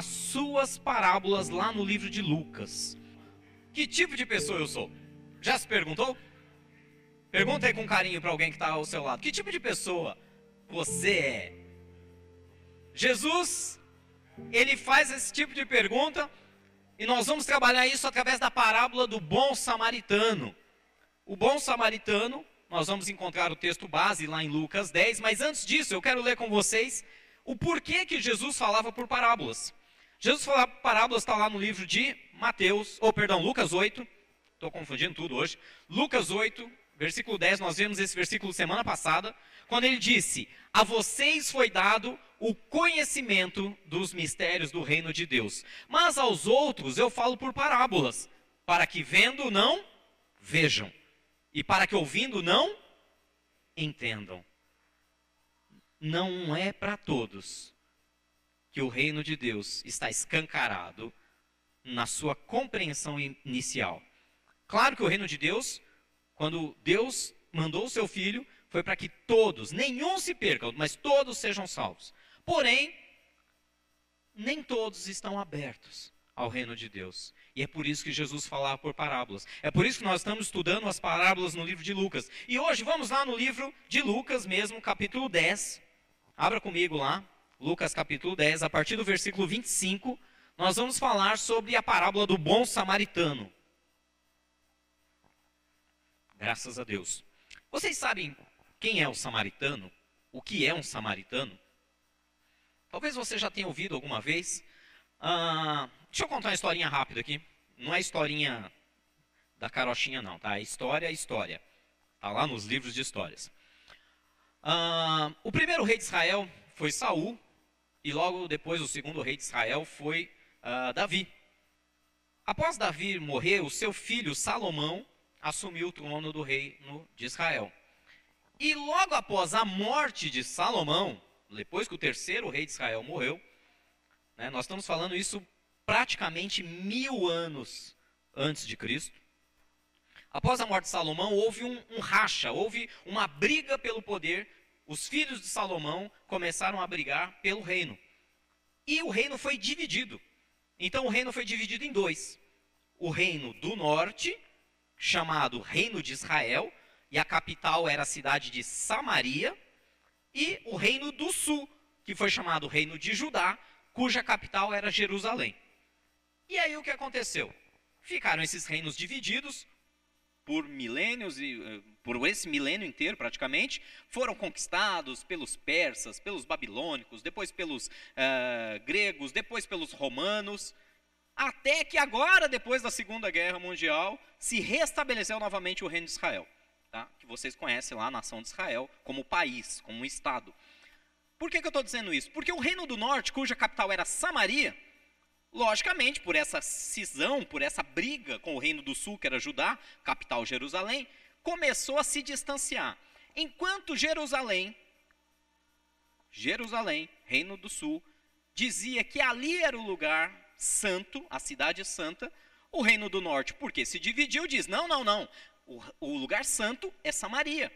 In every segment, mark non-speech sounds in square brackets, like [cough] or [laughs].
as suas parábolas lá no livro de Lucas. Que tipo de pessoa eu sou? Já se perguntou? Pergunta aí com carinho para alguém que está ao seu lado. Que tipo de pessoa você é? Jesus, ele faz esse tipo de pergunta e nós vamos trabalhar isso através da parábola do bom samaritano. O bom samaritano, nós vamos encontrar o texto base lá em Lucas 10, mas antes disso eu quero ler com vocês o porquê que Jesus falava por parábolas. Jesus por parábolas está lá no livro de Mateus, ou perdão, Lucas 8. Estou confundindo tudo hoje. Lucas 8, versículo 10, nós vimos esse versículo semana passada, quando ele disse: A vocês foi dado o conhecimento dos mistérios do reino de Deus, mas aos outros eu falo por parábolas, para que vendo não vejam, e para que ouvindo não entendam. Não é para todos que o reino de Deus está escancarado na sua compreensão inicial. Claro que o reino de Deus, quando Deus mandou o seu filho, foi para que todos, nenhum se perca, mas todos sejam salvos. Porém, nem todos estão abertos ao reino de Deus. E é por isso que Jesus falava por parábolas. É por isso que nós estamos estudando as parábolas no livro de Lucas. E hoje vamos lá no livro de Lucas mesmo, capítulo 10. Abra comigo lá, Lucas capítulo 10, a partir do versículo 25, nós vamos falar sobre a parábola do bom samaritano. Graças a Deus. Vocês sabem quem é o samaritano? O que é um samaritano? Talvez você já tenha ouvido alguma vez. Ah, deixa eu contar uma historinha rápida aqui. Não é historinha da carochinha, não, tá? É história é história. Está lá nos livros de histórias. Ah, o primeiro rei de Israel foi Saul, e logo depois o segundo rei de Israel foi uh, Davi. Após Davi morrer, o seu filho Salomão assumiu o trono do reino de Israel. E logo após a morte de Salomão, depois que o terceiro rei de Israel morreu, né, nós estamos falando isso praticamente mil anos antes de Cristo. Após a morte de Salomão, houve um, um racha, houve uma briga pelo poder. Os filhos de Salomão começaram a brigar pelo reino. E o reino foi dividido. Então o reino foi dividido em dois: o reino do norte, chamado Reino de Israel, e a capital era a cidade de Samaria, e o reino do sul, que foi chamado Reino de Judá, cuja capital era Jerusalém. E aí o que aconteceu? Ficaram esses reinos divididos por milênios e eh, por esse milênio inteiro praticamente, foram conquistados pelos persas, pelos babilônicos, depois pelos uh, gregos, depois pelos romanos, até que agora, depois da Segunda Guerra Mundial, se restabeleceu novamente o reino de Israel, tá? que vocês conhecem lá, a nação de Israel, como país, como estado. Por que, que eu estou dizendo isso? Porque o reino do norte, cuja capital era Samaria, logicamente, por essa cisão, por essa briga com o reino do sul, que era Judá, capital Jerusalém, começou a se distanciar. Enquanto Jerusalém, Jerusalém, Reino do Sul, dizia que ali era o lugar santo, a cidade santa, o Reino do Norte, porque se dividiu, diz: não, não, não, o, o lugar santo é Samaria.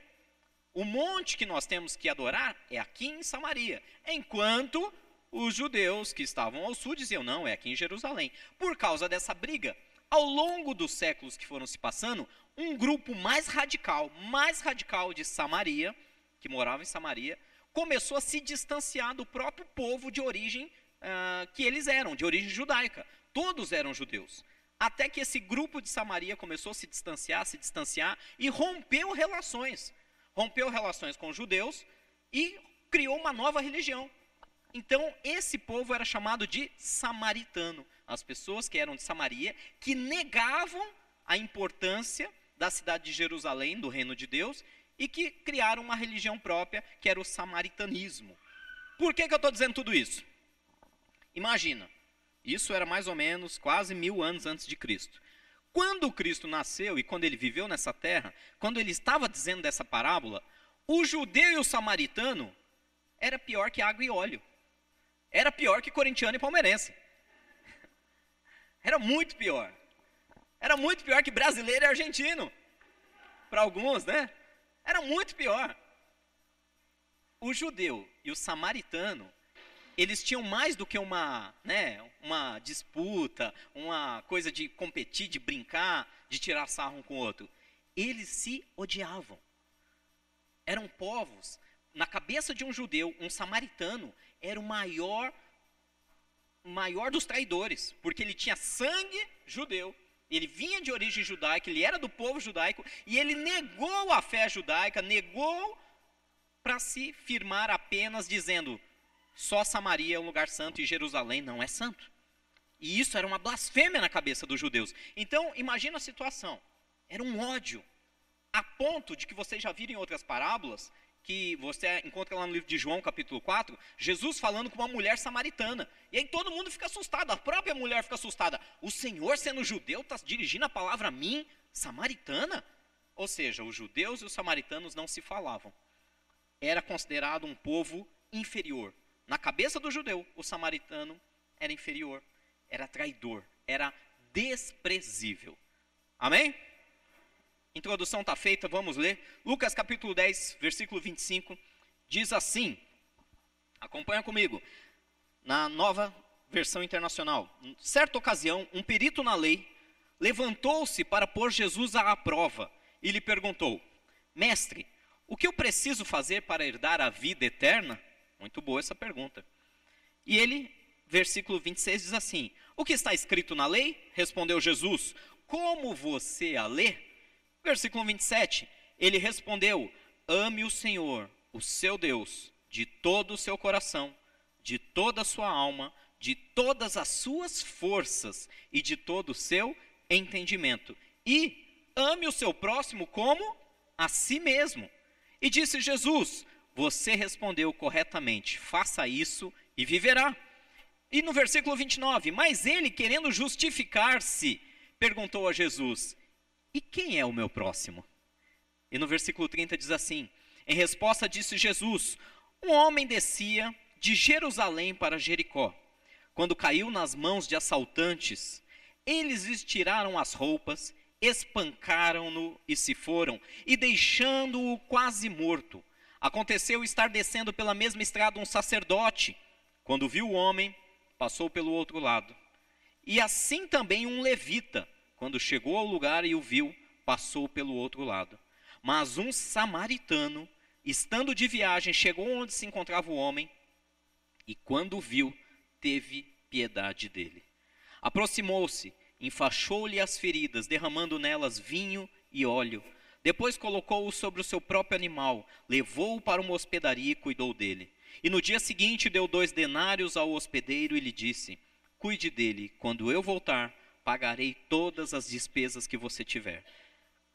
O monte que nós temos que adorar é aqui em Samaria. Enquanto os judeus que estavam ao sul diziam: não, é aqui em Jerusalém. Por causa dessa briga, ao longo dos séculos que foram se passando, um grupo mais radical, mais radical de Samaria, que morava em Samaria, começou a se distanciar do próprio povo de origem uh, que eles eram, de origem judaica. Todos eram judeus. Até que esse grupo de Samaria começou a se distanciar, se distanciar e rompeu relações. Rompeu relações com os judeus e criou uma nova religião. Então, esse povo era chamado de samaritano. As pessoas que eram de Samaria, que negavam a importância da cidade de Jerusalém, do reino de Deus, e que criaram uma religião própria, que era o samaritanismo. Por que, que eu estou dizendo tudo isso? Imagina, isso era mais ou menos quase mil anos antes de Cristo. Quando Cristo nasceu e quando ele viveu nessa terra, quando ele estava dizendo dessa parábola, o judeu e o samaritano era pior que água e óleo. Era pior que corintiano e palmeirense. [laughs] Era muito pior. Era muito pior que brasileiro e argentino. Para alguns, né? Era muito pior. O judeu e o samaritano eles tinham mais do que uma, né, uma disputa, uma coisa de competir, de brincar, de tirar sarro um com o outro. Eles se odiavam. Eram povos. Na cabeça de um judeu, um samaritano era o maior, maior dos traidores, porque ele tinha sangue judeu. Ele vinha de origem judaica, ele era do povo judaico e ele negou a fé judaica, negou para se firmar apenas dizendo: só Samaria é um lugar santo e Jerusalém não é santo. E isso era uma blasfêmia na cabeça dos judeus. Então, imagina a situação. Era um ódio. A ponto de que vocês já viram em outras parábolas, que você encontra lá no livro de João, capítulo 4, Jesus falando com uma mulher samaritana. E aí todo mundo fica assustado, a própria mulher fica assustada. O Senhor, sendo judeu, está dirigindo a palavra a mim, samaritana? Ou seja, os judeus e os samaritanos não se falavam. Era considerado um povo inferior, na cabeça do judeu, o samaritano era inferior, era traidor, era desprezível. Amém? Introdução está feita, vamos ler. Lucas capítulo 10, versículo 25, diz assim: acompanha comigo, na nova versão internacional. Em certa ocasião, um perito na lei levantou-se para pôr Jesus à prova e lhe perguntou: Mestre, o que eu preciso fazer para herdar a vida eterna? Muito boa essa pergunta. E ele, versículo 26 diz assim: O que está escrito na lei? Respondeu Jesus: Como você a lê? Versículo 27, ele respondeu: Ame o Senhor, o seu Deus, de todo o seu coração, de toda a sua alma, de todas as suas forças e de todo o seu entendimento. E ame o seu próximo como a si mesmo. E disse Jesus: você respondeu corretamente, faça isso e viverá. E no versículo 29, mas ele, querendo justificar-se, perguntou a Jesus: E quem é o meu próximo? E no versículo 30 diz assim: Em resposta disse Jesus: Um homem descia de Jerusalém para Jericó. Quando caiu nas mãos de assaltantes, eles lhes tiraram as roupas, espancaram-no e se foram, e deixando-o quase morto. Aconteceu estar descendo pela mesma estrada um sacerdote. Quando viu o homem, passou pelo outro lado. E assim também um levita, quando chegou ao lugar e o viu, passou pelo outro lado. Mas um samaritano, estando de viagem, chegou onde se encontrava o homem e, quando o viu, teve piedade dele. Aproximou-se, enfaixou-lhe as feridas, derramando nelas vinho e óleo depois colocou-o sobre o seu próprio animal, levou-o para uma hospedaria e cuidou dele. E no dia seguinte deu dois denários ao hospedeiro e lhe disse: Cuide dele, quando eu voltar, pagarei todas as despesas que você tiver.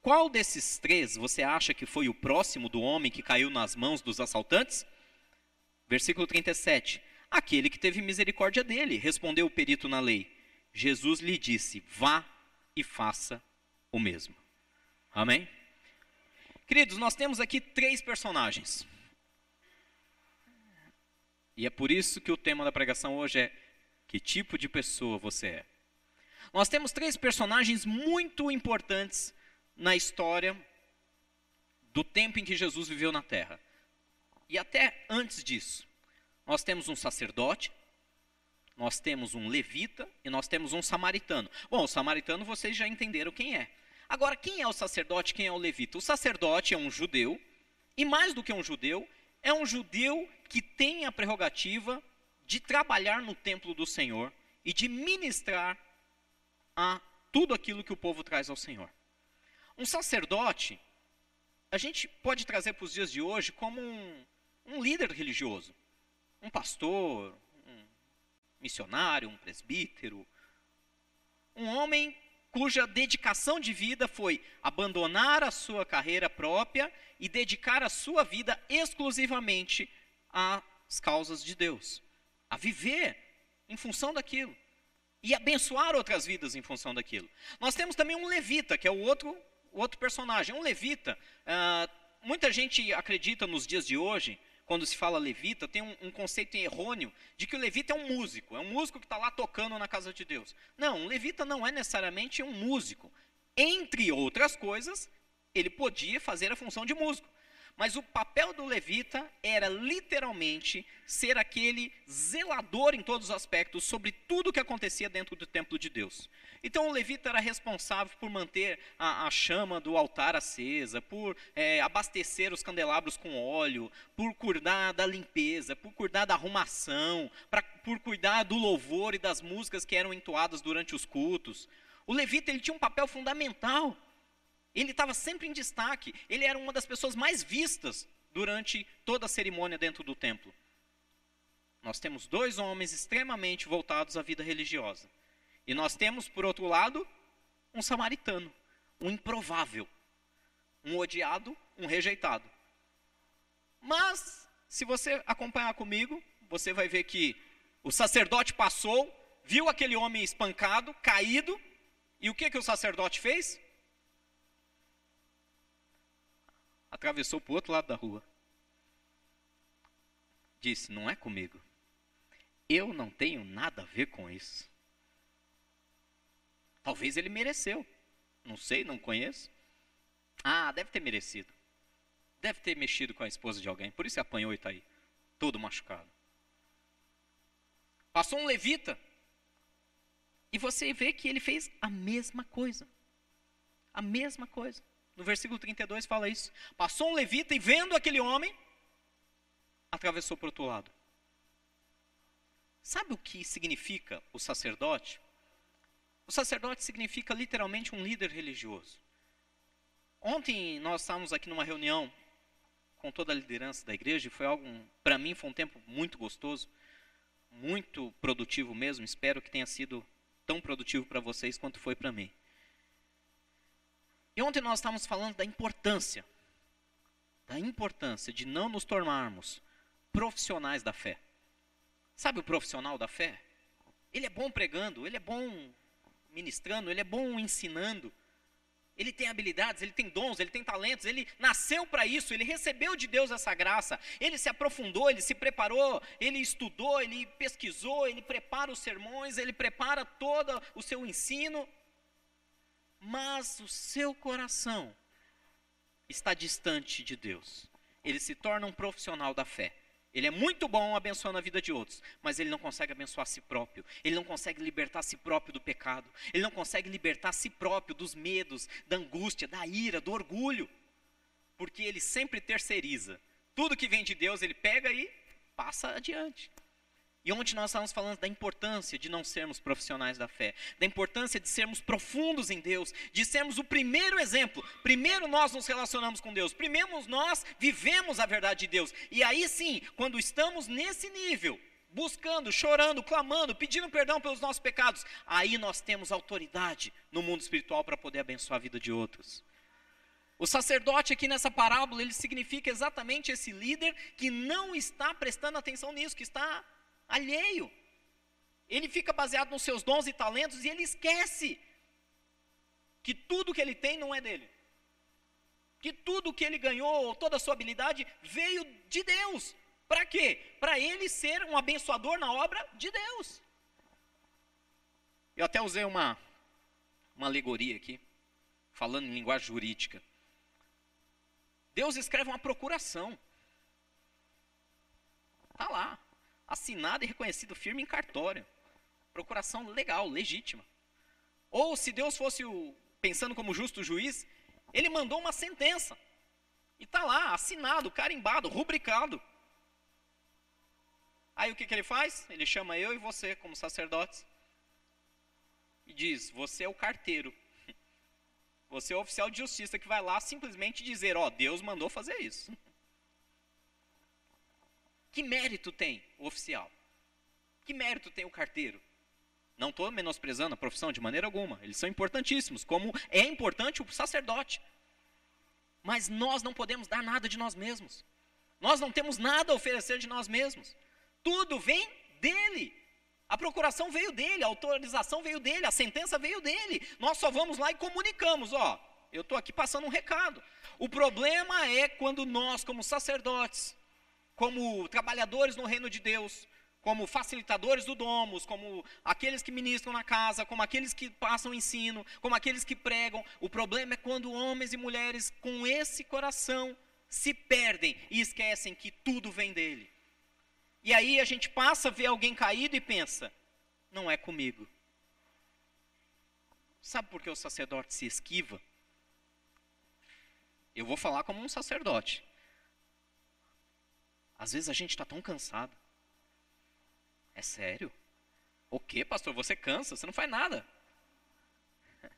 Qual desses três você acha que foi o próximo do homem que caiu nas mãos dos assaltantes? Versículo 37. Aquele que teve misericórdia dele, respondeu o perito na lei. Jesus lhe disse: Vá e faça o mesmo. Amém? Queridos, nós temos aqui três personagens. E é por isso que o tema da pregação hoje é: que tipo de pessoa você é? Nós temos três personagens muito importantes na história do tempo em que Jesus viveu na terra. E até antes disso, nós temos um sacerdote, nós temos um levita e nós temos um samaritano. Bom, o samaritano vocês já entenderam quem é. Agora, quem é o sacerdote, quem é o levita? O sacerdote é um judeu, e mais do que um judeu, é um judeu que tem a prerrogativa de trabalhar no templo do Senhor e de ministrar a tudo aquilo que o povo traz ao Senhor. Um sacerdote, a gente pode trazer para os dias de hoje como um, um líder religioso, um pastor, um missionário, um presbítero, um homem cuja dedicação de vida foi abandonar a sua carreira própria e dedicar a sua vida exclusivamente às causas de Deus, a viver em função daquilo e abençoar outras vidas em função daquilo. Nós temos também um levita, que é o outro, o outro personagem. Um levita, uh, muita gente acredita nos dias de hoje quando se fala levita, tem um, um, conceito errôneo de que o levita é um músico, é um músico que está lá tocando na casa de Deus. Não, um levita não é necessariamente um músico. Entre outras coisas, ele podia fazer a função de músico. Mas o papel do levita era literalmente ser aquele zelador em todos os aspectos sobre tudo o que acontecia dentro do templo de Deus. Então o levita era responsável por manter a, a chama do altar acesa, por é, abastecer os candelabros com óleo, por cuidar da limpeza, por cuidar da arrumação, pra, por cuidar do louvor e das músicas que eram entoadas durante os cultos. O levita ele tinha um papel fundamental. Ele estava sempre em destaque. Ele era uma das pessoas mais vistas durante toda a cerimônia dentro do templo. Nós temos dois homens extremamente voltados à vida religiosa. E nós temos, por outro lado, um samaritano, um improvável, um odiado, um rejeitado. Mas, se você acompanhar comigo, você vai ver que o sacerdote passou, viu aquele homem espancado, caído, e o que, que o sacerdote fez? Atravessou para o outro lado da rua. Disse: Não é comigo. Eu não tenho nada a ver com isso. Talvez ele mereceu. Não sei, não conheço. Ah, deve ter merecido. Deve ter mexido com a esposa de alguém. Por isso apanhou e está aí. Todo machucado. Passou um levita. E você vê que ele fez a mesma coisa. A mesma coisa. No versículo 32 fala isso. Passou um levita e vendo aquele homem, atravessou para o outro lado. Sabe o que significa o sacerdote? O sacerdote significa literalmente um líder religioso. Ontem nós estávamos aqui numa reunião com toda a liderança da igreja e foi algo, para mim, foi um tempo muito gostoso, muito produtivo mesmo. Espero que tenha sido tão produtivo para vocês quanto foi para mim. E ontem nós estávamos falando da importância, da importância de não nos tornarmos profissionais da fé. Sabe o profissional da fé? Ele é bom pregando, ele é bom ministrando, ele é bom ensinando. Ele tem habilidades, ele tem dons, ele tem talentos, ele nasceu para isso, ele recebeu de Deus essa graça, ele se aprofundou, ele se preparou, ele estudou, ele pesquisou, ele prepara os sermões, ele prepara todo o seu ensino mas o seu coração está distante de Deus. Ele se torna um profissional da fé. Ele é muito bom abençoando a vida de outros, mas ele não consegue abençoar a si próprio. Ele não consegue libertar a si próprio do pecado. Ele não consegue libertar a si próprio dos medos, da angústia, da ira, do orgulho. Porque ele sempre terceiriza. Tudo que vem de Deus, ele pega e passa adiante. E onde nós estamos falando da importância de não sermos profissionais da fé, da importância de sermos profundos em Deus, de sermos o primeiro exemplo. Primeiro nós nos relacionamos com Deus, primeiro nós vivemos a verdade de Deus. E aí sim, quando estamos nesse nível, buscando, chorando, clamando, pedindo perdão pelos nossos pecados, aí nós temos autoridade no mundo espiritual para poder abençoar a vida de outros. O sacerdote aqui nessa parábola, ele significa exatamente esse líder que não está prestando atenção nisso, que está alheio. Ele fica baseado nos seus dons e talentos e ele esquece que tudo que ele tem não é dele. Que tudo que ele ganhou, toda a sua habilidade, veio de Deus. Para quê? Para ele ser um abençoador na obra de Deus. Eu até usei uma, uma alegoria aqui, falando em linguagem jurídica. Deus escreve uma procuração. Está lá assinado e reconhecido firme em cartório. Procuração legal, legítima. Ou se Deus fosse o, pensando como justo juiz, ele mandou uma sentença. E está lá, assinado, carimbado, rubricado. Aí o que, que ele faz? Ele chama eu e você como sacerdotes. E diz: Você é o carteiro. Você é o oficial de justiça que vai lá simplesmente dizer: Ó, Deus mandou fazer isso. Que mérito tem o oficial? Que mérito tem o carteiro? Não estou menosprezando a profissão de maneira alguma, eles são importantíssimos, como é importante o sacerdote. Mas nós não podemos dar nada de nós mesmos. Nós não temos nada a oferecer de nós mesmos. Tudo vem dele. A procuração veio dele, a autorização veio dele, a sentença veio dele. Nós só vamos lá e comunicamos, ó, eu estou aqui passando um recado. O problema é quando nós, como sacerdotes, como trabalhadores no reino de Deus, como facilitadores do domos, como aqueles que ministram na casa, como aqueles que passam ensino, como aqueles que pregam. O problema é quando homens e mulheres com esse coração se perdem e esquecem que tudo vem dele. E aí a gente passa a ver alguém caído e pensa: não é comigo. Sabe por que o sacerdote se esquiva? Eu vou falar como um sacerdote. Às vezes a gente está tão cansado. É sério? O que, pastor? Você cansa? Você não faz nada. [laughs]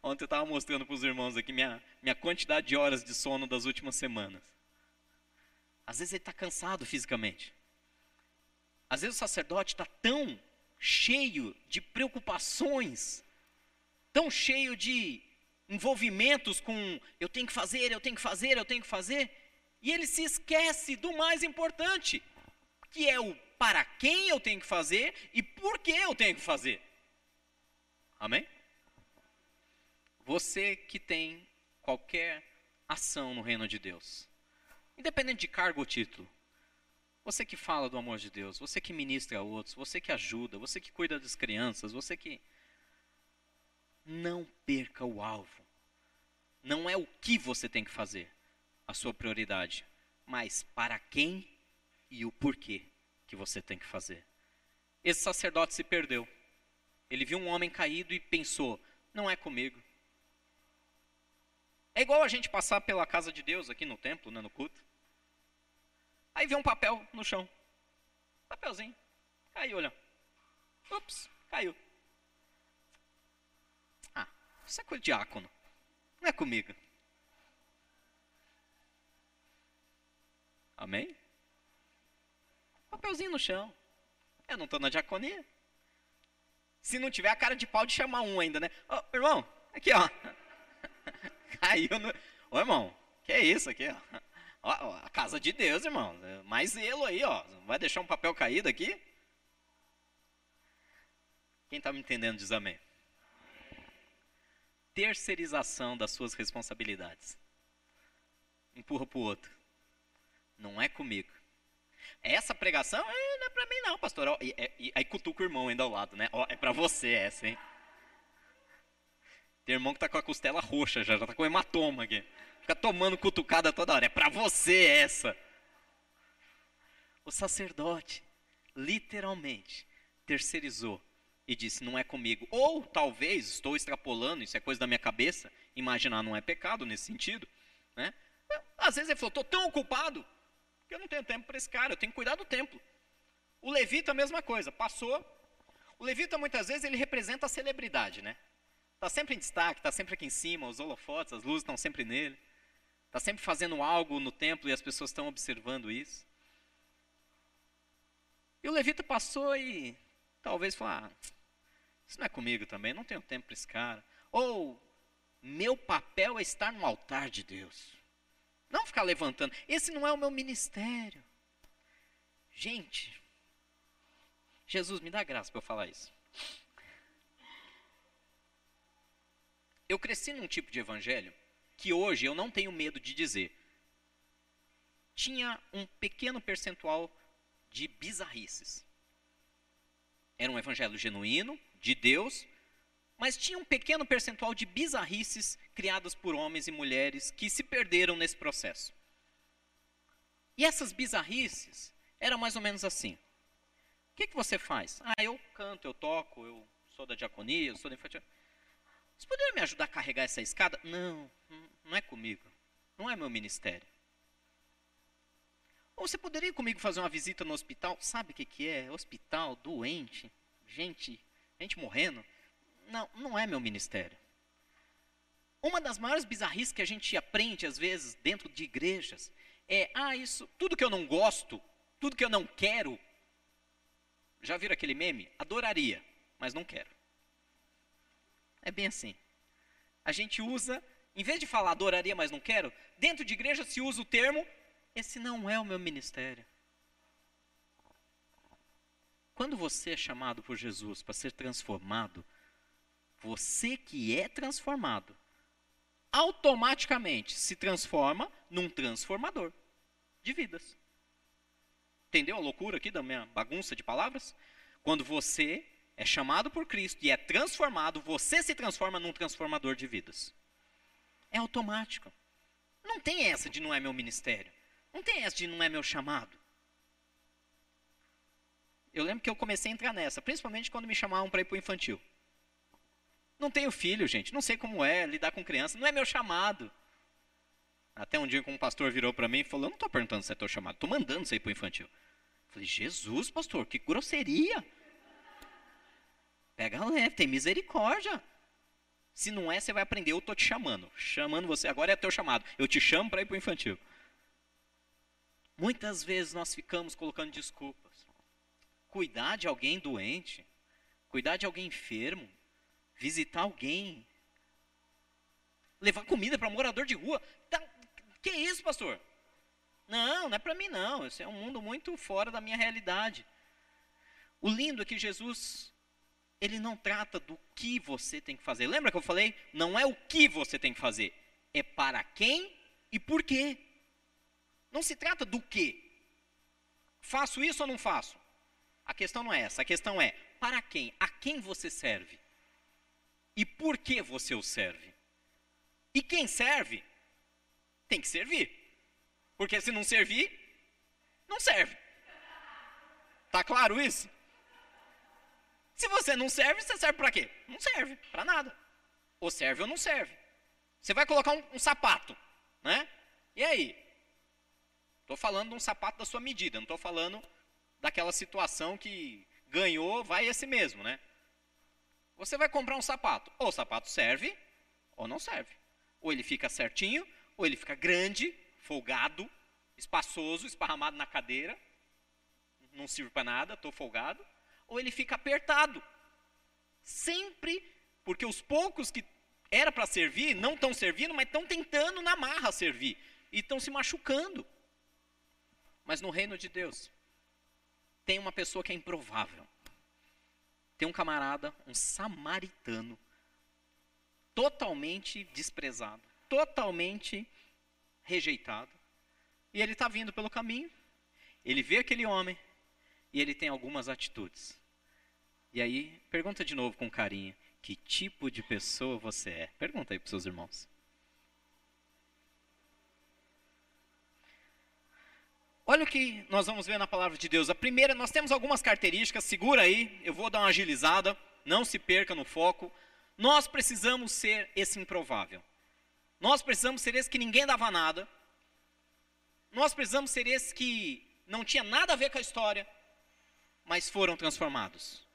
Ontem eu estava mostrando para os irmãos aqui minha, minha quantidade de horas de sono das últimas semanas. Às vezes ele está cansado fisicamente. Às vezes o sacerdote está tão cheio de preocupações, tão cheio de envolvimentos com eu tenho que fazer, eu tenho que fazer, eu tenho que fazer, e ele se esquece do mais importante, que é o para quem eu tenho que fazer e por que eu tenho que fazer. Amém? Você que tem qualquer ação no reino de Deus, independente de cargo ou título, você que fala do amor de Deus, você que ministra a outros, você que ajuda, você que cuida das crianças, você que. Não perca o alvo. Não é o que você tem que fazer, a sua prioridade, mas para quem e o porquê que você tem que fazer. Esse sacerdote se perdeu. Ele viu um homem caído e pensou: não é comigo. É igual a gente passar pela casa de Deus aqui no templo, né, no culto. Aí vê um papel no chão. Papelzinho. Caiu, olha. Ups, caiu. Ah, isso é coisa de diácono. Não é comigo. Amém? Papelzinho no chão. Eu não estou na diaconia. Se não tiver a cara de pau de chamar um ainda, né? Ô, irmão, aqui, ó. [laughs] Caiu no. Ô, irmão, que é isso aqui, ó? ó? A casa de Deus, irmão. Mais zelo aí, ó. Vai deixar um papel caído aqui? Quem está me entendendo diz amém. Terceirização das suas responsabilidades. Empurra para o outro. Não é comigo. Essa pregação é, não é para mim não, pastor. E, é, e, aí cutuca o irmão ainda ao lado, né? Ó, é para você essa, hein? Tem irmão que tá com a costela roxa já, já tá com hematoma aqui. Fica tomando cutucada toda hora. É para você essa. O sacerdote, literalmente, terceirizou e disse: Não é comigo. Ou talvez, estou extrapolando, isso é coisa da minha cabeça, imaginar não é pecado nesse sentido. Né? Às vezes ele falou: Estou tão ocupado que eu não tenho tempo para esse cara, eu tenho que cuidar do templo. O levita, a mesma coisa, passou. O levita, muitas vezes, ele representa a celebridade, né? Está sempre em destaque, está sempre aqui em cima, os holofotes, as luzes estão sempre nele. Está sempre fazendo algo no templo e as pessoas estão observando isso. E o levita passou e talvez falou: ah, isso não é comigo também, não tenho tempo para esse cara. Ou, meu papel é estar no altar de Deus. Não ficar levantando. Esse não é o meu ministério. Gente, Jesus me dá graça para eu falar isso. Eu cresci num tipo de evangelho que hoje eu não tenho medo de dizer. Tinha um pequeno percentual de bizarrices. Era um evangelho genuíno, de Deus, mas tinha um pequeno percentual de bizarrices criadas por homens e mulheres que se perderam nesse processo. E essas bizarrices eram mais ou menos assim. O que, que você faz? Ah, eu canto, eu toco, eu sou da diaconia, eu sou da infantil. Você poderia me ajudar a carregar essa escada? Não, não é comigo. Não é meu ministério. Ou você poderia ir comigo fazer uma visita no hospital? Sabe o que, que é? Hospital, doente, gente, gente morrendo. Não, não é meu ministério. Uma das maiores bizarrices que a gente aprende, às vezes, dentro de igrejas, é: ah, isso, tudo que eu não gosto, tudo que eu não quero. Já viram aquele meme? Adoraria, mas não quero. É bem assim. A gente usa, em vez de falar adoraria, mas não quero, dentro de igreja se usa o termo: esse não é o meu ministério. Quando você é chamado por Jesus para ser transformado, você que é transformado, automaticamente se transforma num transformador de vidas. Entendeu a loucura aqui da minha bagunça de palavras? Quando você é chamado por Cristo e é transformado, você se transforma num transformador de vidas. É automático. Não tem essa de não é meu ministério. Não tem essa de não é meu chamado. Eu lembro que eu comecei a entrar nessa, principalmente quando me chamavam para ir para o infantil. Não tenho filho, gente, não sei como é lidar com criança, não é meu chamado. Até um dia um pastor virou para mim e falou: Eu não estou perguntando se é teu chamado, estou mandando você ir para o infantil. Eu falei: Jesus, pastor, que grosseria. Pega leve, tem misericórdia. Se não é, você vai aprender. Eu estou te chamando. Chamando você. Agora é teu chamado. Eu te chamo para ir para o infantil. Muitas vezes nós ficamos colocando desculpas. Cuidar de alguém doente. Cuidar de alguém enfermo. Visitar alguém. Levar comida para morador de rua. Tá, que isso, pastor? Não, não é para mim não. Esse é um mundo muito fora da minha realidade. O lindo é que Jesus ele não trata do que você tem que fazer. Lembra que eu falei? Não é o que você tem que fazer, é para quem e por quê. Não se trata do que. Faço isso ou não faço? A questão não é essa. A questão é para quem? A quem você serve? E por que você o serve? E quem serve tem que servir. Porque se não servir, não serve. Tá claro isso? Se você não serve, você serve para quê? Não serve, para nada. Ou serve ou não serve. Você vai colocar um, um sapato, né? E aí? Estou falando de um sapato da sua medida, não estou falando daquela situação que ganhou, vai esse mesmo, né? Você vai comprar um sapato, ou o sapato serve, ou não serve. Ou ele fica certinho, ou ele fica grande, folgado, espaçoso, esparramado na cadeira, não sirve para nada, estou folgado ou ele fica apertado. Sempre, porque os poucos que era para servir não estão servindo, mas estão tentando na marra servir e estão se machucando. Mas no reino de Deus, tem uma pessoa que é improvável. Tem um camarada, um samaritano, totalmente desprezado, totalmente rejeitado. E ele está vindo pelo caminho, ele vê aquele homem e ele tem algumas atitudes. E aí, pergunta de novo com carinho: que tipo de pessoa você é? Pergunta aí para seus irmãos. Olha o que nós vamos ver na palavra de Deus. A primeira, nós temos algumas características, segura aí, eu vou dar uma agilizada, não se perca no foco. Nós precisamos ser esse improvável. Nós precisamos ser esse que ninguém dava nada. Nós precisamos ser esse que não tinha nada a ver com a história, mas foram transformados.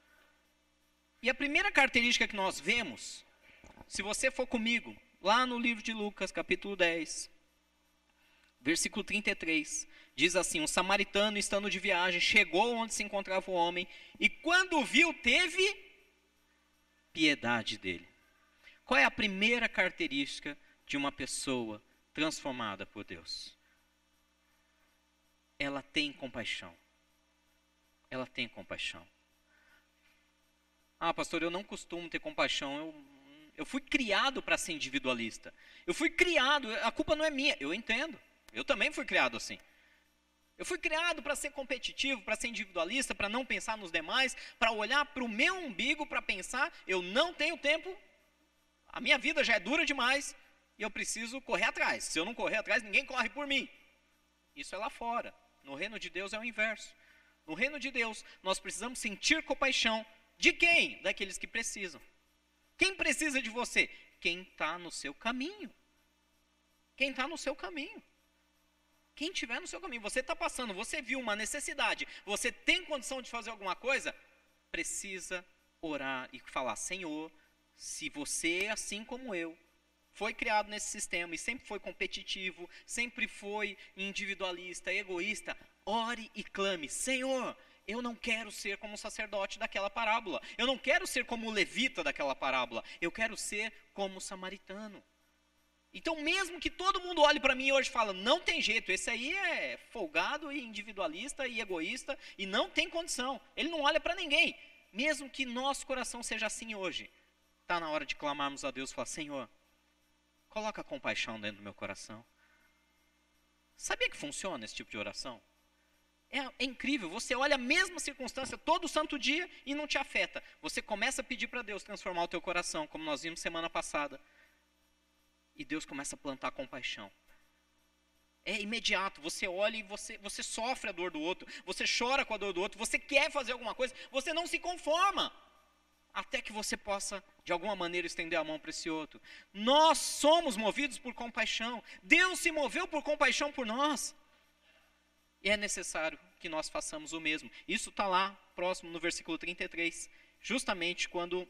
E a primeira característica que nós vemos, se você for comigo, lá no livro de Lucas, capítulo 10, versículo 33, diz assim: Um samaritano, estando de viagem, chegou onde se encontrava o homem, e quando viu, teve piedade dele. Qual é a primeira característica de uma pessoa transformada por Deus? Ela tem compaixão. Ela tem compaixão. Ah, pastor, eu não costumo ter compaixão. Eu, eu fui criado para ser individualista. Eu fui criado, a culpa não é minha. Eu entendo. Eu também fui criado assim. Eu fui criado para ser competitivo, para ser individualista, para não pensar nos demais, para olhar para o meu umbigo, para pensar, eu não tenho tempo, a minha vida já é dura demais e eu preciso correr atrás. Se eu não correr atrás, ninguém corre por mim. Isso é lá fora. No reino de Deus é o inverso. No reino de Deus, nós precisamos sentir compaixão de quem? Daqueles que precisam. Quem precisa de você? Quem está no seu caminho. Quem está no seu caminho. Quem estiver no seu caminho. Você está passando, você viu uma necessidade, você tem condição de fazer alguma coisa, precisa orar e falar: Senhor, se você é assim como eu, foi criado nesse sistema e sempre foi competitivo, sempre foi individualista, egoísta, ore e clame: Senhor, eu não quero ser como o sacerdote daquela parábola. Eu não quero ser como o levita daquela parábola. Eu quero ser como o samaritano. Então, mesmo que todo mundo olhe para mim hoje e fale, não tem jeito, esse aí é folgado e individualista e egoísta e não tem condição. Ele não olha para ninguém. Mesmo que nosso coração seja assim hoje, está na hora de clamarmos a Deus e falar, Senhor, coloca compaixão dentro do meu coração. Sabia que funciona esse tipo de oração? É, é, incrível, você olha a mesma circunstância todo santo dia e não te afeta. Você começa a pedir para Deus transformar o teu coração, como nós vimos semana passada. E Deus começa a plantar compaixão. é imediato. Você olha e você, você sofre a dor do outro, você chora com a dor do outro, você quer fazer alguma coisa, você não se conforma. Até que você possa, de alguma maneira, estender a mão para esse outro. Nós somos movidos por compaixão. Deus se moveu por compaixão por nós. E é necessário que nós façamos o mesmo. Isso está lá, próximo, no versículo 33. Justamente quando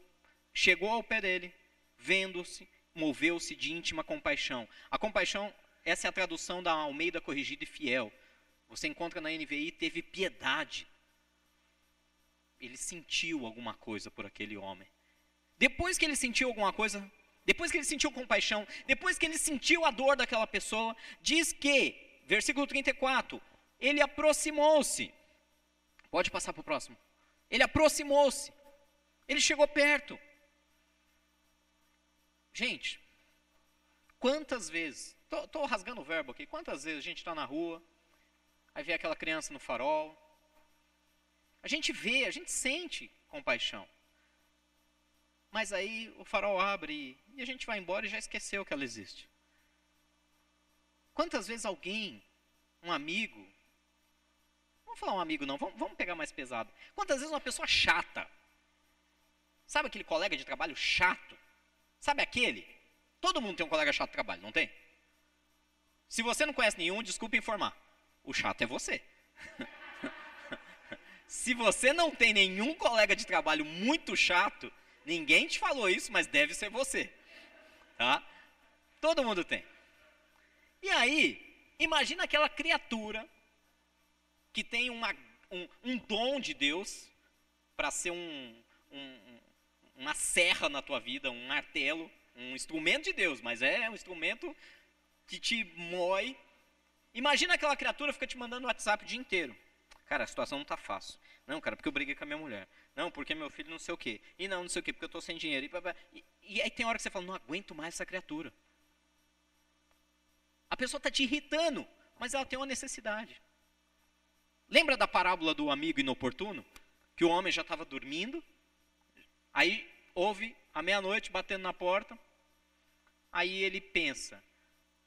chegou ao pé dele, vendo-se, moveu-se de íntima compaixão. A compaixão essa é a tradução da Almeida Corrigida e Fiel. Você encontra na NVI, teve piedade. Ele sentiu alguma coisa por aquele homem. Depois que ele sentiu alguma coisa, depois que ele sentiu compaixão, depois que ele sentiu a dor daquela pessoa, diz que, versículo 34, ele aproximou-se. Pode passar para o próximo. Ele aproximou-se. Ele chegou perto. Gente, quantas vezes Estou rasgando o verbo aqui. Quantas vezes a gente está na rua, aí vê aquela criança no farol. A gente vê, a gente sente compaixão. Mas aí o farol abre e a gente vai embora e já esqueceu que ela existe. Quantas vezes alguém, um amigo, vamos falar um amigo não, vamos, vamos pegar mais pesado. Quantas vezes uma pessoa chata, sabe aquele colega de trabalho chato? Sabe aquele? Todo mundo tem um colega chato de trabalho, não tem? Se você não conhece nenhum, desculpe informar. O chato é você. [laughs] Se você não tem nenhum colega de trabalho muito chato, ninguém te falou isso, mas deve ser você. Tá? Todo mundo tem. E aí, imagina aquela criatura que tem uma, um, um dom de Deus para ser um, um, uma serra na tua vida, um martelo, um instrumento de Deus, mas é um instrumento que te moe. Imagina aquela criatura fica te mandando WhatsApp o dia inteiro. Cara, a situação não está fácil. Não, cara, porque eu briguei com a minha mulher. Não, porque meu filho não sei o quê. E não, não sei o quê, porque eu estou sem dinheiro. E, e, aí tem hora que você fala, não aguento mais essa criatura. A pessoa está te irritando, mas ela tem uma necessidade. Lembra da parábola do amigo inoportuno? Que o homem já estava dormindo, aí ouve à meia-noite batendo na porta, aí ele pensa,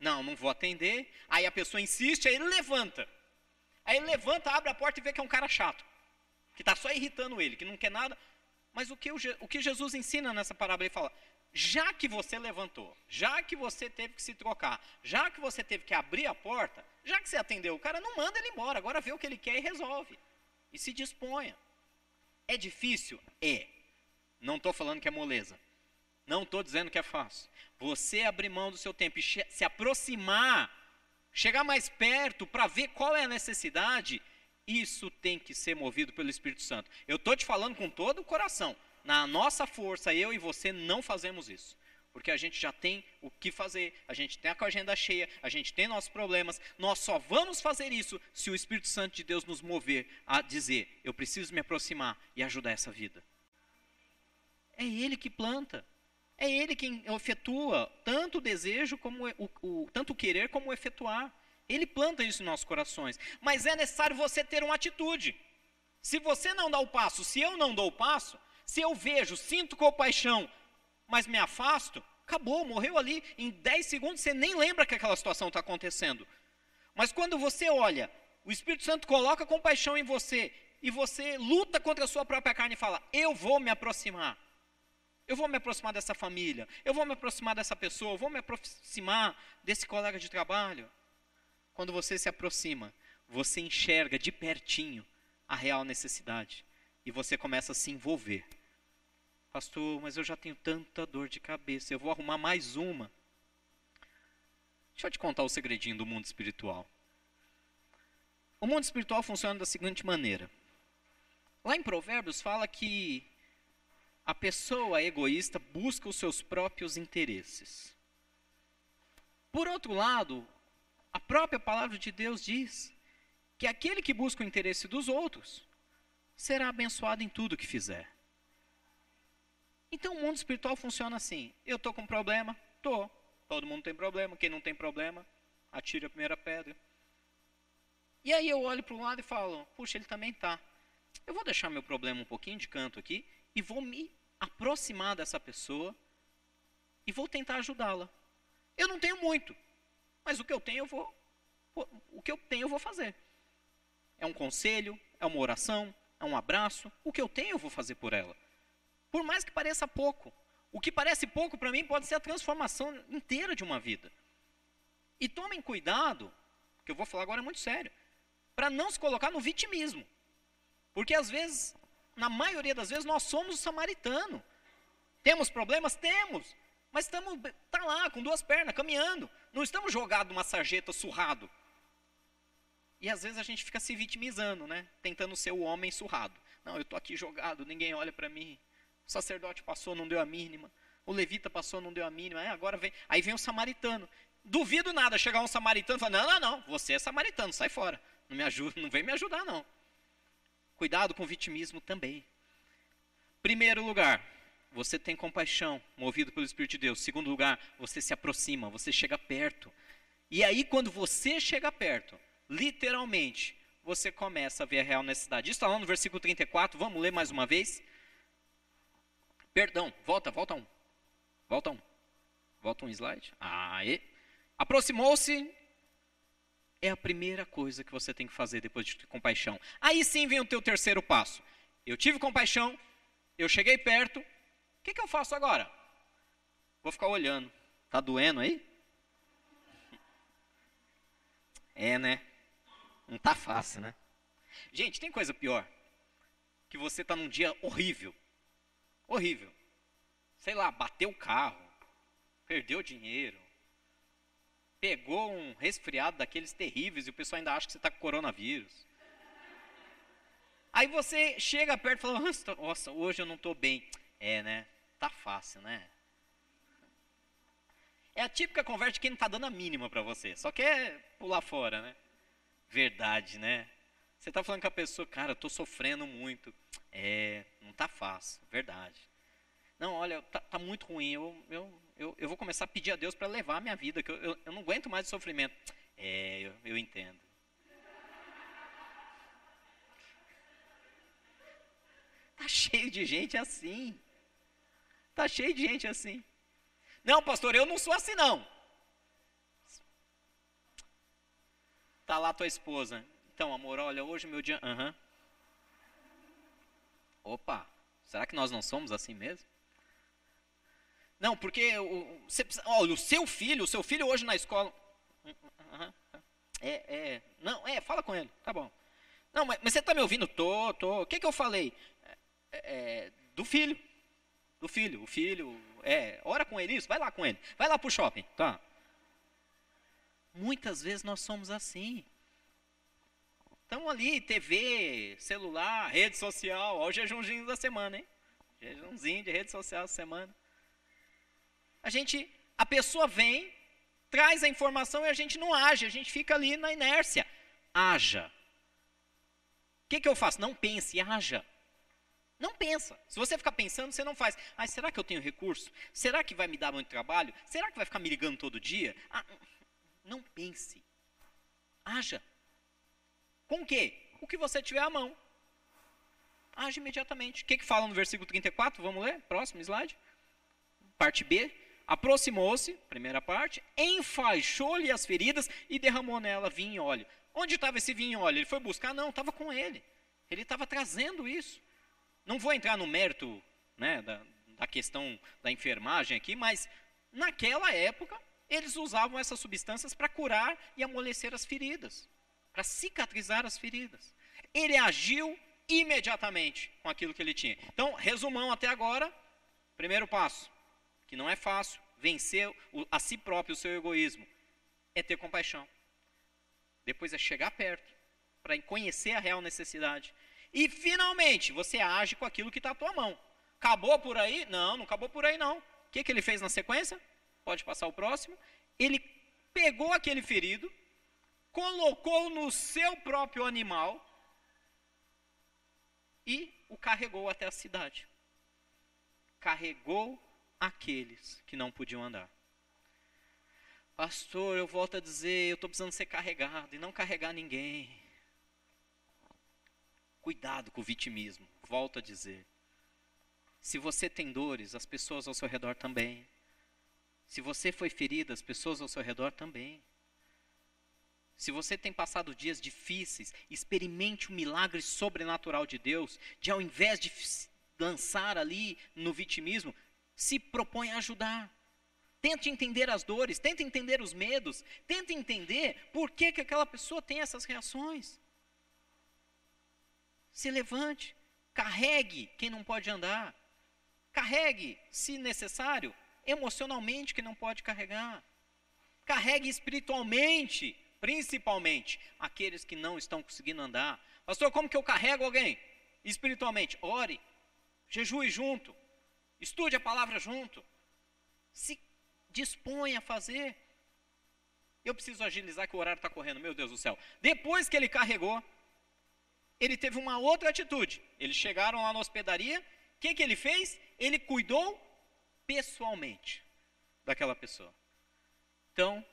não, não vou atender. Aí a pessoa insiste, aí ele levanta. Aí ele levanta, abre a porta e vê que é um cara chato. Que está só irritando ele, que não quer nada. Mas o que, o, o que Jesus ensina nessa parábola? Ele fala: já que você levantou, já que você teve que se trocar, já que você teve que abrir a porta, já que você atendeu o cara, não manda ele embora. Agora vê o que ele quer e resolve. E se disponha. É difícil? É. Não estou falando que é moleza. Não estou dizendo que é fácil. Você abrir mão do seu tempo e se aproximar, chegar mais perto para ver qual é a necessidade, isso tem que ser movido pelo Espírito Santo. Eu estou te falando com todo o coração. Na nossa força, eu e você não fazemos isso. Porque a gente já tem o que fazer, a gente tem a agenda cheia, a gente tem nossos problemas. Nós só vamos fazer isso se o Espírito Santo de Deus nos mover a dizer: eu preciso me aproximar e ajudar essa vida. É Ele que planta. É Ele quem efetua tanto o desejo como o, o, tanto o querer como o efetuar. Ele planta isso em nossos corações. Mas é necessário você ter uma atitude. Se você não dá o passo, se eu não dou o passo, se eu vejo, sinto compaixão, mas me afasto, acabou, morreu ali. Em 10 segundos você nem lembra que aquela situação está acontecendo. Mas quando você olha, o Espírito Santo coloca compaixão em você e você luta contra a sua própria carne e fala: Eu vou me aproximar. Eu vou me aproximar dessa família, eu vou me aproximar dessa pessoa, eu vou me aproximar desse colega de trabalho. Quando você se aproxima, você enxerga de pertinho a real necessidade e você começa a se envolver. Pastor, mas eu já tenho tanta dor de cabeça, eu vou arrumar mais uma. Deixa eu te contar o segredinho do mundo espiritual. O mundo espiritual funciona da seguinte maneira. Lá em Provérbios fala que a pessoa egoísta busca os seus próprios interesses. Por outro lado, a própria palavra de Deus diz que aquele que busca o interesse dos outros será abençoado em tudo que fizer. Então o mundo espiritual funciona assim: eu estou com problema, estou. Todo mundo tem problema. Quem não tem problema, atire a primeira pedra. E aí eu olho para o lado e falo: puxa, ele também está. Eu vou deixar meu problema um pouquinho de canto aqui e vou me aproximar dessa pessoa e vou tentar ajudá-la. Eu não tenho muito, mas o que eu tenho eu vou, o que eu tenho eu vou fazer. É um conselho, é uma oração, é um abraço. O que eu tenho eu vou fazer por ela. Por mais que pareça pouco. O que parece pouco para mim pode ser a transformação inteira de uma vida. E tomem cuidado, que eu vou falar agora é muito sério, para não se colocar no vitimismo. Porque às vezes, na maioria das vezes, nós somos o samaritano. Temos problemas? Temos. Mas estamos tá lá, com duas pernas, caminhando. Não estamos jogados numa sarjeta surrado. E às vezes a gente fica se vitimizando, né? Tentando ser o homem surrado. Não, eu estou aqui jogado, ninguém olha para mim. O sacerdote passou, não deu a mínima. O levita passou, não deu a mínima. É, agora vem. Aí vem o samaritano. Duvido nada chegar um samaritano e falar: não, não, não, você é samaritano, sai fora. Não me ajuda, não vem me ajudar, não. Cuidado com o vitimismo também. Primeiro lugar, você tem compaixão, movido pelo Espírito de Deus. Segundo lugar, você se aproxima, você chega perto. E aí, quando você chega perto, literalmente, você começa a ver a real necessidade. Isso está lá no versículo 34, vamos ler mais uma vez. Perdão, volta, volta um. Volta um. Volta um slide. Aê. Aproximou-se. É a primeira coisa que você tem que fazer depois de ter compaixão. Aí sim vem o teu terceiro passo. Eu tive compaixão, eu cheguei perto, o que, que eu faço agora? Vou ficar olhando. Tá doendo aí? É, né? Não tá fácil, né? Gente, tem coisa pior. Que você tá num dia horrível. Horrível. Sei lá, bateu o carro, perdeu dinheiro, pegou um resfriado daqueles terríveis e o pessoal ainda acha que você está com coronavírus. Aí você chega perto e fala: Nossa, hoje eu não estou bem. É, né? Tá fácil, né? É a típica conversa de quem não tá dando a mínima para você, só quer pular fora, né? Verdade, né? Você tá falando com a pessoa, cara, eu tô sofrendo muito. É, não tá fácil, verdade. Não, olha, tá, tá muito ruim, eu, eu, eu, eu, vou começar a pedir a Deus para levar a minha vida, que eu, eu, eu, não aguento mais o sofrimento. É, eu, eu entendo. Tá cheio de gente assim. Tá cheio de gente assim. Não, pastor, eu não sou assim não. Tá lá tua esposa. Então, amor, olha, hoje meu dia. Uhum. Opa, será que nós não somos assim mesmo? Não, porque o, você, olha, o seu filho, o seu filho hoje na escola. É, é. Não, é, fala com ele, tá bom. Não, mas, mas você está me ouvindo? Tô, tô. O que, que eu falei? É, é, do filho do filho. O filho, é, ora com ele isso, vai lá com ele. Vai lá pro shopping, tá? Muitas vezes nós somos assim. Estamos ali, TV, celular, rede social, olha o jejumzinho da semana, hein? Jejumzinho de rede social da semana. A gente, a pessoa vem, traz a informação e a gente não age, a gente fica ali na inércia. Haja. O que, que eu faço? Não pense, haja. Não pensa. Se você ficar pensando, você não faz. Ah, será que eu tenho recurso? Será que vai me dar muito trabalho? Será que vai ficar me ligando todo dia? Ah, não pense. Haja. Com o quê? O que você tiver à mão. Age imediatamente. O que, que fala no versículo 34? Vamos ler? Próximo slide. Parte B. Aproximou-se, primeira parte, enfaixou-lhe as feridas e derramou nela vinho e óleo. Onde estava esse vinho e óleo? Ele foi buscar? Não, estava com ele. Ele estava trazendo isso. Não vou entrar no mérito né, da, da questão da enfermagem aqui, mas naquela época eles usavam essas substâncias para curar e amolecer as feridas, para cicatrizar as feridas. Ele agiu imediatamente com aquilo que ele tinha. Então, resumão até agora, primeiro passo, que não é fácil, vencer a si próprio o seu egoísmo, é ter compaixão. Depois é chegar perto, para conhecer a real necessidade. E finalmente você age com aquilo que está à tua mão. Acabou por aí? Não, não acabou por aí não. O que, que ele fez na sequência? Pode passar o próximo. Ele pegou aquele ferido, colocou no seu próprio animal e o carregou até a cidade. Carregou aqueles que não podiam andar. Pastor, eu volto a dizer, eu estou precisando ser carregado e não carregar ninguém. Cuidado com o vitimismo. Volto a dizer. Se você tem dores, as pessoas ao seu redor também. Se você foi ferido, as pessoas ao seu redor também. Se você tem passado dias difíceis, experimente o milagre sobrenatural de Deus, de ao invés de lançar ali no vitimismo, se propõe a ajudar. Tente entender as dores, tente entender os medos, tente entender por que, que aquela pessoa tem essas reações. Se levante, carregue quem não pode andar, carregue, se necessário, emocionalmente quem não pode carregar, carregue espiritualmente principalmente aqueles que não estão conseguindo andar. Pastor, como que eu carrego alguém? Espiritualmente, ore, jejue junto, estude a palavra junto, se dispõe a fazer. Eu preciso agilizar que o horário está correndo, meu Deus do céu. Depois que ele carregou, ele teve uma outra atitude. Eles chegaram lá na hospedaria, o que, que ele fez? Ele cuidou pessoalmente daquela pessoa. Então,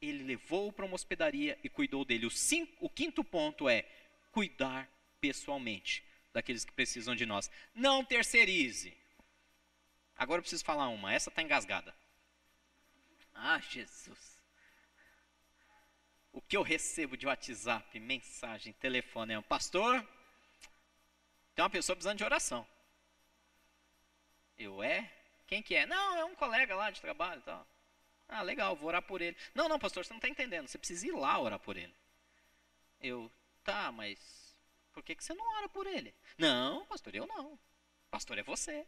ele levou para uma hospedaria e cuidou dele. O, cinco, o quinto ponto é cuidar pessoalmente daqueles que precisam de nós. Não terceirize. Agora eu preciso falar uma, essa está engasgada. Ah, Jesus. O que eu recebo de WhatsApp, mensagem, telefone é: Pastor, tem uma pessoa precisando de oração. Eu é? Quem que é? Não, é um colega lá de trabalho tal. Ah, legal, vou orar por ele. Não, não, pastor, você não está entendendo. Você precisa ir lá orar por ele. Eu, tá, mas por que, que você não ora por ele? Não, pastor, eu não. Pastor, é você.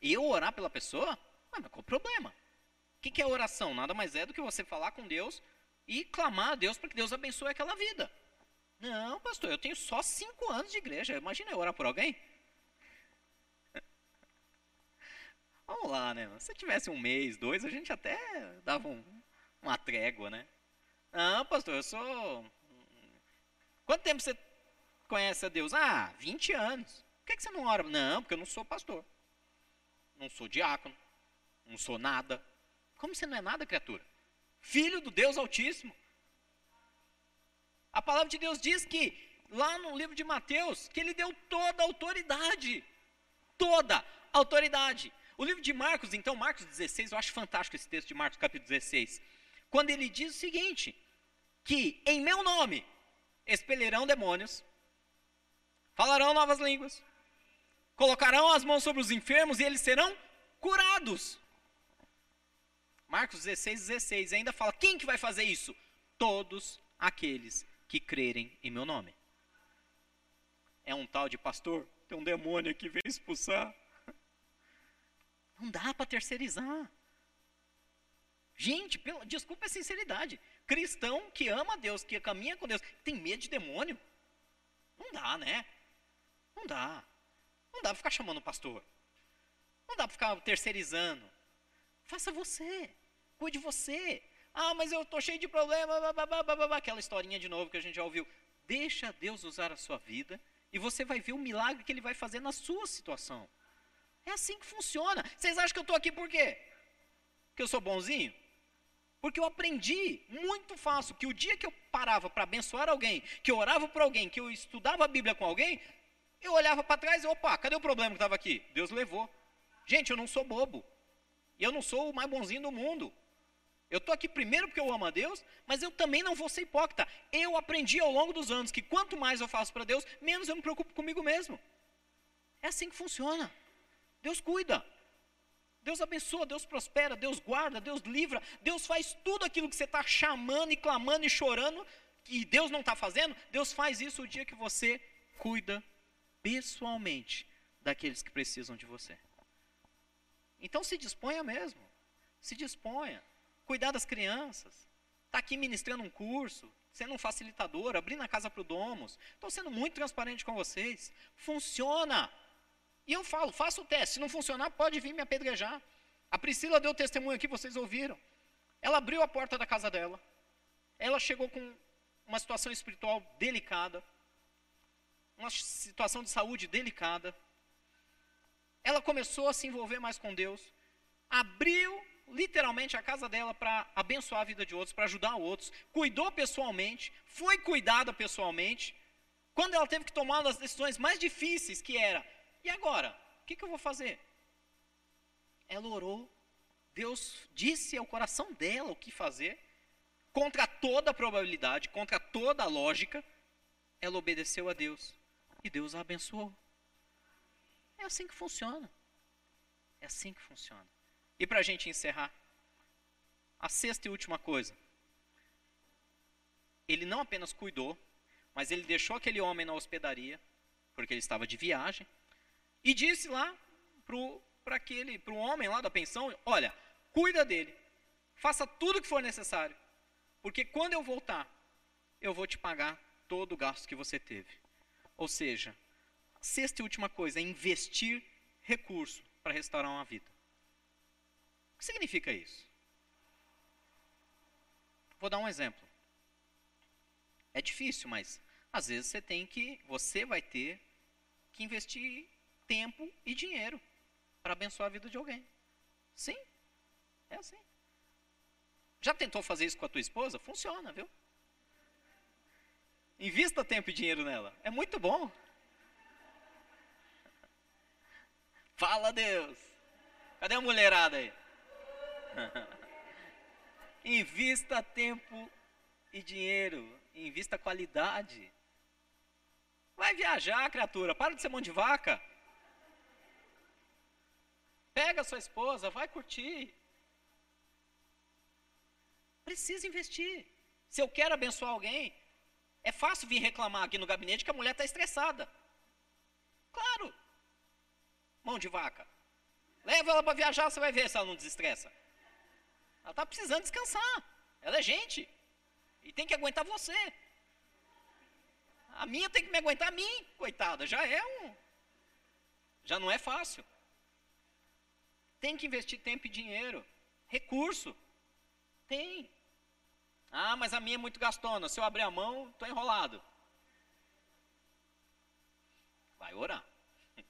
Eu orar pela pessoa? Mas qual o problema? O que, que é oração? Nada mais é do que você falar com Deus e clamar a Deus para que Deus abençoe aquela vida. Não, pastor, eu tenho só cinco anos de igreja. Imagina eu orar por alguém? [laughs] Vamos lá, né? Se tivesse um mês, dois, a gente até dava um, uma trégua, né? Não, pastor, eu sou. Quanto tempo você conhece a Deus? Ah, 20 anos. Por que, que você não ora? Não, porque eu não sou pastor. Não sou diácono. Não sou nada. Como você não é nada, criatura? Filho do Deus Altíssimo. A palavra de Deus diz que, lá no livro de Mateus, que ele deu toda a autoridade. Toda a autoridade. O livro de Marcos, então, Marcos 16, eu acho fantástico esse texto de Marcos capítulo 16, quando ele diz o seguinte: que em meu nome expelirão demônios, falarão novas línguas, colocarão as mãos sobre os enfermos e eles serão curados. Marcos 16, 16 ainda fala: quem que vai fazer isso? Todos aqueles que crerem em meu nome. É um tal de pastor, tem um demônio que vem expulsar. Não dá para terceirizar. Gente, pelo, desculpa a sinceridade. Cristão que ama Deus, que caminha com Deus, tem medo de demônio? Não dá, né? Não dá. Não dá para ficar chamando o pastor. Não dá para ficar terceirizando. Faça você. Cuide você. Ah, mas eu estou cheio de problema. aquela historinha de novo que a gente já ouviu. Deixa Deus usar a sua vida e você vai ver o milagre que Ele vai fazer na sua situação. É assim que funciona. Vocês acham que eu estou aqui por quê? Que eu sou bonzinho? Porque eu aprendi muito fácil que o dia que eu parava para abençoar alguém, que eu orava por alguém, que eu estudava a Bíblia com alguém, eu olhava para trás opa, cadê o problema que estava aqui? Deus levou. Gente, eu não sou bobo. E eu não sou o mais bonzinho do mundo. Eu estou aqui primeiro porque eu amo a Deus, mas eu também não vou ser hipócrita. Eu aprendi ao longo dos anos que quanto mais eu faço para Deus, menos eu me preocupo comigo mesmo. É assim que funciona. Deus cuida. Deus abençoa, Deus prospera, Deus guarda, Deus livra, Deus faz tudo aquilo que você está chamando e clamando e chorando, e Deus não está fazendo, Deus faz isso o dia que você cuida pessoalmente daqueles que precisam de você. Então se disponha mesmo, se disponha. Cuidar das crianças, está aqui ministrando um curso, sendo um facilitador, abrindo a casa para o Domus, estou sendo muito transparente com vocês. Funciona. E eu falo, faça o teste. Se não funcionar, pode vir me apedrejar. A Priscila deu testemunho aqui, vocês ouviram. Ela abriu a porta da casa dela. Ela chegou com uma situação espiritual delicada. Uma situação de saúde delicada. Ela começou a se envolver mais com Deus. Abriu literalmente a casa dela para abençoar a vida de outros, para ajudar outros. Cuidou pessoalmente. Foi cuidada pessoalmente. Quando ela teve que tomar as decisões mais difíceis, que era e agora? O que, que eu vou fazer? Ela orou. Deus disse ao coração dela o que fazer. contra toda a probabilidade, contra toda a lógica, ela obedeceu a Deus e Deus a abençoou. É assim que funciona. É assim que funciona. E para a gente encerrar, a sexta e última coisa. Ele não apenas cuidou, mas ele deixou aquele homem na hospedaria, porque ele estava de viagem, e disse lá para aquele, para o homem lá da pensão, olha, cuida dele, faça tudo o que for necessário, porque quando eu voltar, eu vou te pagar todo o gasto que você teve. Ou seja, a sexta e última coisa é investir recurso para restaurar uma vida. O que significa isso? Vou dar um exemplo. É difícil, mas às vezes você tem que, você vai ter que investir tempo e dinheiro para abençoar a vida de alguém. Sim, é assim. Já tentou fazer isso com a tua esposa? Funciona, viu? Invista tempo e dinheiro nela. É muito bom. Fala Deus. Cadê a mulherada aí? [laughs] Invista tempo e dinheiro. Invista qualidade. Vai viajar, criatura. Para de ser mão de vaca. Pega sua esposa, vai curtir. Precisa investir. Se eu quero abençoar alguém, é fácil vir reclamar aqui no gabinete que a mulher está estressada. Claro. Mão de vaca. Leva ela para viajar, você vai ver se ela não desestressa. Ela está precisando descansar. Ela é gente. E tem que aguentar você. A minha tem que me aguentar a mim, coitada. Já é um. Já não é fácil. Tem que investir tempo e dinheiro. Recurso. Tem. Ah, mas a minha é muito gastona. Se eu abrir a mão, estou enrolado. Vai orar. [laughs]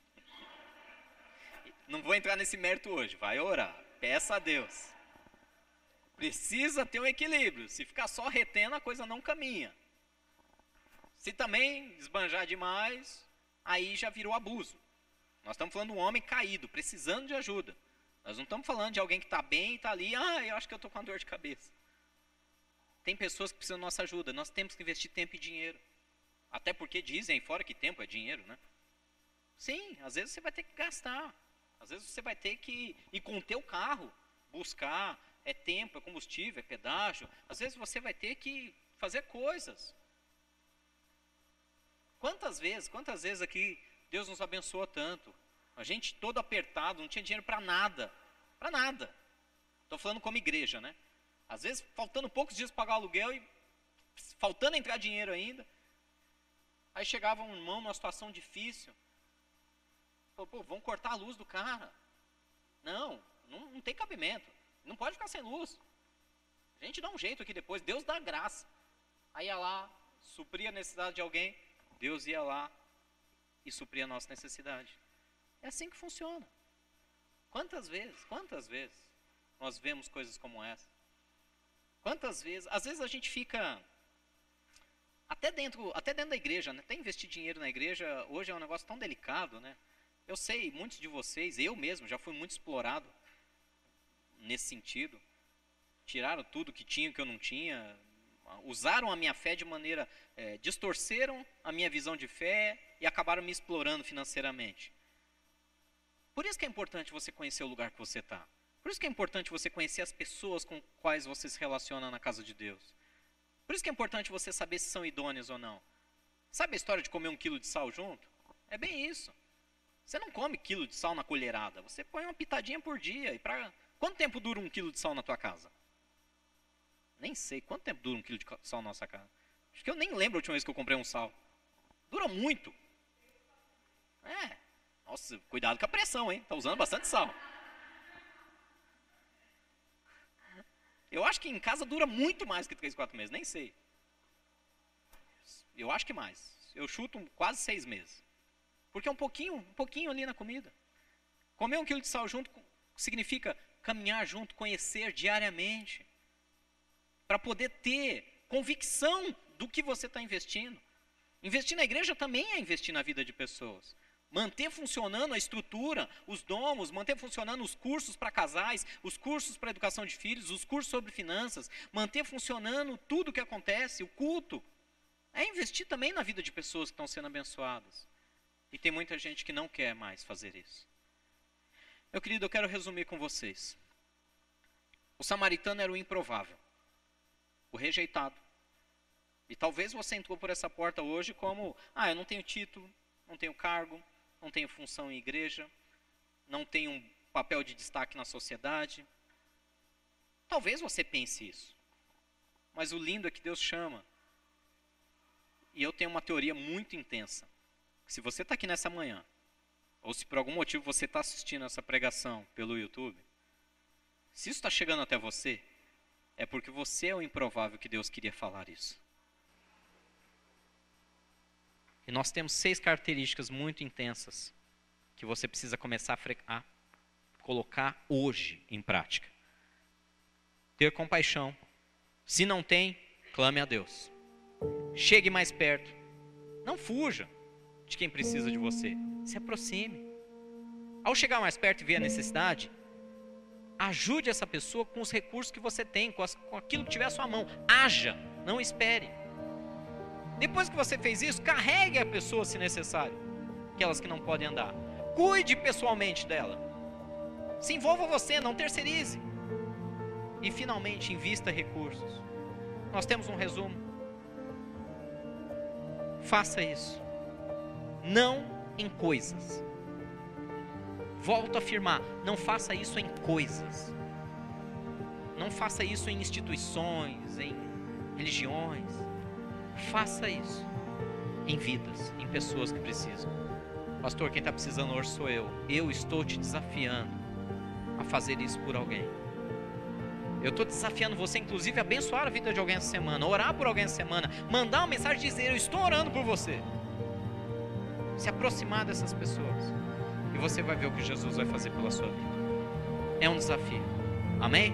Não vou entrar nesse mérito hoje. Vai orar. Peça a Deus. Precisa ter um equilíbrio. Se ficar só retendo, a coisa não caminha. Se também esbanjar demais, aí já virou abuso. Nós estamos falando de um homem caído, precisando de ajuda. Nós não estamos falando de alguém que está bem e está ali, ah, eu acho que eu estou com uma dor de cabeça. Tem pessoas que precisam da nossa ajuda. Nós temos que investir tempo e dinheiro. Até porque dizem fora que tempo é dinheiro, né? Sim, às vezes você vai ter que gastar. Às vezes você vai ter que ir com o teu carro, buscar é tempo, é combustível, é pedágio. Às vezes você vai ter que fazer coisas. Quantas vezes, quantas vezes aqui Deus nos abençoou tanto? A gente todo apertado, não tinha dinheiro para nada. Para nada. Estou falando como igreja, né? Às vezes faltando poucos dias para pagar o aluguel e faltando entrar dinheiro ainda. Aí chegava um irmão numa situação difícil. Falou, pô, vamos cortar a luz do cara. Não, não, não tem cabimento. Não pode ficar sem luz. A gente dá um jeito aqui depois, Deus dá graça. Aí ia lá, supria a necessidade de alguém, Deus ia lá e supria a nossa necessidade. É assim que funciona. Quantas vezes, quantas vezes nós vemos coisas como essa? Quantas vezes, às vezes a gente fica até dentro, até dentro da igreja, né? Até investir dinheiro na igreja hoje é um negócio tão delicado, né? Eu sei, muitos de vocês, eu mesmo já fui muito explorado nesse sentido. Tiraram tudo que tinha que eu não tinha, usaram a minha fé de maneira, é, distorceram a minha visão de fé e acabaram me explorando financeiramente. Por isso que é importante você conhecer o lugar que você está. Por isso que é importante você conhecer as pessoas com quais você se relaciona na casa de Deus. Por isso que é importante você saber se são idôneos ou não. Sabe a história de comer um quilo de sal junto? É bem isso. Você não come quilo de sal na colherada. Você põe uma pitadinha por dia. E para Quanto tempo dura um quilo de sal na tua casa? Nem sei. Quanto tempo dura um quilo de sal na nossa casa? Acho que eu nem lembro a última vez que eu comprei um sal. Dura muito. É. Nossa, cuidado com a pressão, hein? Tá usando bastante sal. Eu acho que em casa dura muito mais que 3, 4 meses. Nem sei. Eu acho que mais. Eu chuto quase 6 meses. Porque é um pouquinho, um pouquinho ali na comida. Comer um quilo de sal junto significa caminhar junto, conhecer diariamente, para poder ter convicção do que você está investindo. Investir na igreja também é investir na vida de pessoas. Manter funcionando a estrutura, os domos, manter funcionando os cursos para casais, os cursos para educação de filhos, os cursos sobre finanças, manter funcionando tudo o que acontece, o culto. É investir também na vida de pessoas que estão sendo abençoadas. E tem muita gente que não quer mais fazer isso. Meu querido, eu quero resumir com vocês. O samaritano era o improvável, o rejeitado. E talvez você entrou por essa porta hoje como: ah, eu não tenho título, não tenho cargo, não tenho função em igreja, não tenho um papel de destaque na sociedade. Talvez você pense isso. Mas o lindo é que Deus chama. E eu tenho uma teoria muito intensa. Se você está aqui nessa manhã, ou se por algum motivo você está assistindo essa pregação pelo YouTube, se isso está chegando até você, é porque você é o improvável que Deus queria falar isso. E nós temos seis características muito intensas que você precisa começar a, a colocar hoje em prática. Ter compaixão. Se não tem, clame a Deus. Chegue mais perto. Não fuja de quem precisa de você. Se aproxime. Ao chegar mais perto e ver a necessidade, ajude essa pessoa com os recursos que você tem, com, aquilo que tiver à sua mão. Haja, não espere. Depois que você fez isso, carregue a pessoa se necessário, aquelas que não podem andar. Cuide pessoalmente dela. Se envolva você, não terceirize. E finalmente invista recursos. Nós temos um resumo. Faça isso. Não em coisas. Volto a afirmar, não faça isso em coisas. Não faça isso em instituições, em religiões Faça isso em vidas, em pessoas que precisam. Pastor, quem está precisando hoje sou eu. Eu estou te desafiando a fazer isso por alguém. Eu estou desafiando você, inclusive, a abençoar a vida de alguém essa semana, orar por alguém essa semana, mandar uma mensagem e dizer: Eu estou orando por você. Se aproximar dessas pessoas. E você vai ver o que Jesus vai fazer pela sua vida. É um desafio. Amém?